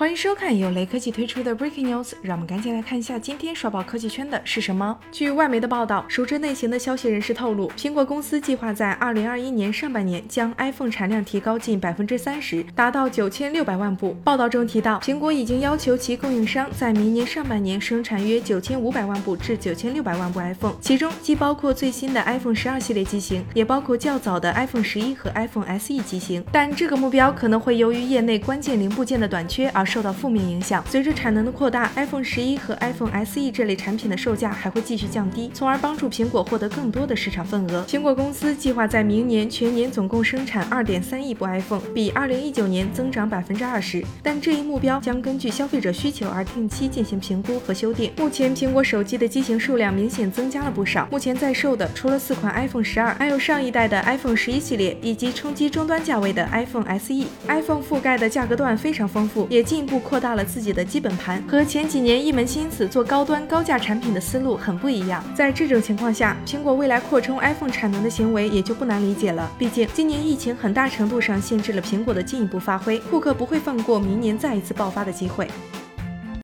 欢迎收看由雷科技推出的 Breaking News，让我们赶紧来看一下今天刷爆科技圈的是什么。据外媒的报道，熟知内情的消息人士透露，苹果公司计划在二零二一年上半年将 iPhone 产量提高近百分之三十，达到九千六百万部。报道中提到，苹果已经要求其供应商在明年上半年生产约九千五百万部至九千六百万部 iPhone，其中既包括最新的 iPhone 十二系列机型，也包括较早的 iPhone 十一和 iPhone SE 机型。但这个目标可能会由于业内关键零部件的短缺而。受到负面影响。随着产能的扩大，iPhone 十一和 iPhone SE 这类产品的售价还会继续降低，从而帮助苹果获得更多的市场份额。苹果公司计划在明年全年总共生产2.3亿部 iPhone，比2019年增长百分之二十。但这一目标将根据消费者需求而定期进行评估和修订。目前，苹果手机的机型数量明显增加了不少。目前在售的除了四款 iPhone 十二，还有上一代的 iPhone 十一系列，以及冲击终端价位的 iPhone SE。iPhone 覆盖的价格段非常丰富，也进。进一步扩大了自己的基本盘，和前几年一门心思做高端高价产品的思路很不一样。在这种情况下，苹果未来扩充 iPhone 产能的行为也就不难理解了。毕竟今年疫情很大程度上限制了苹果的进一步发挥，库克不会放过明年再一次爆发的机会。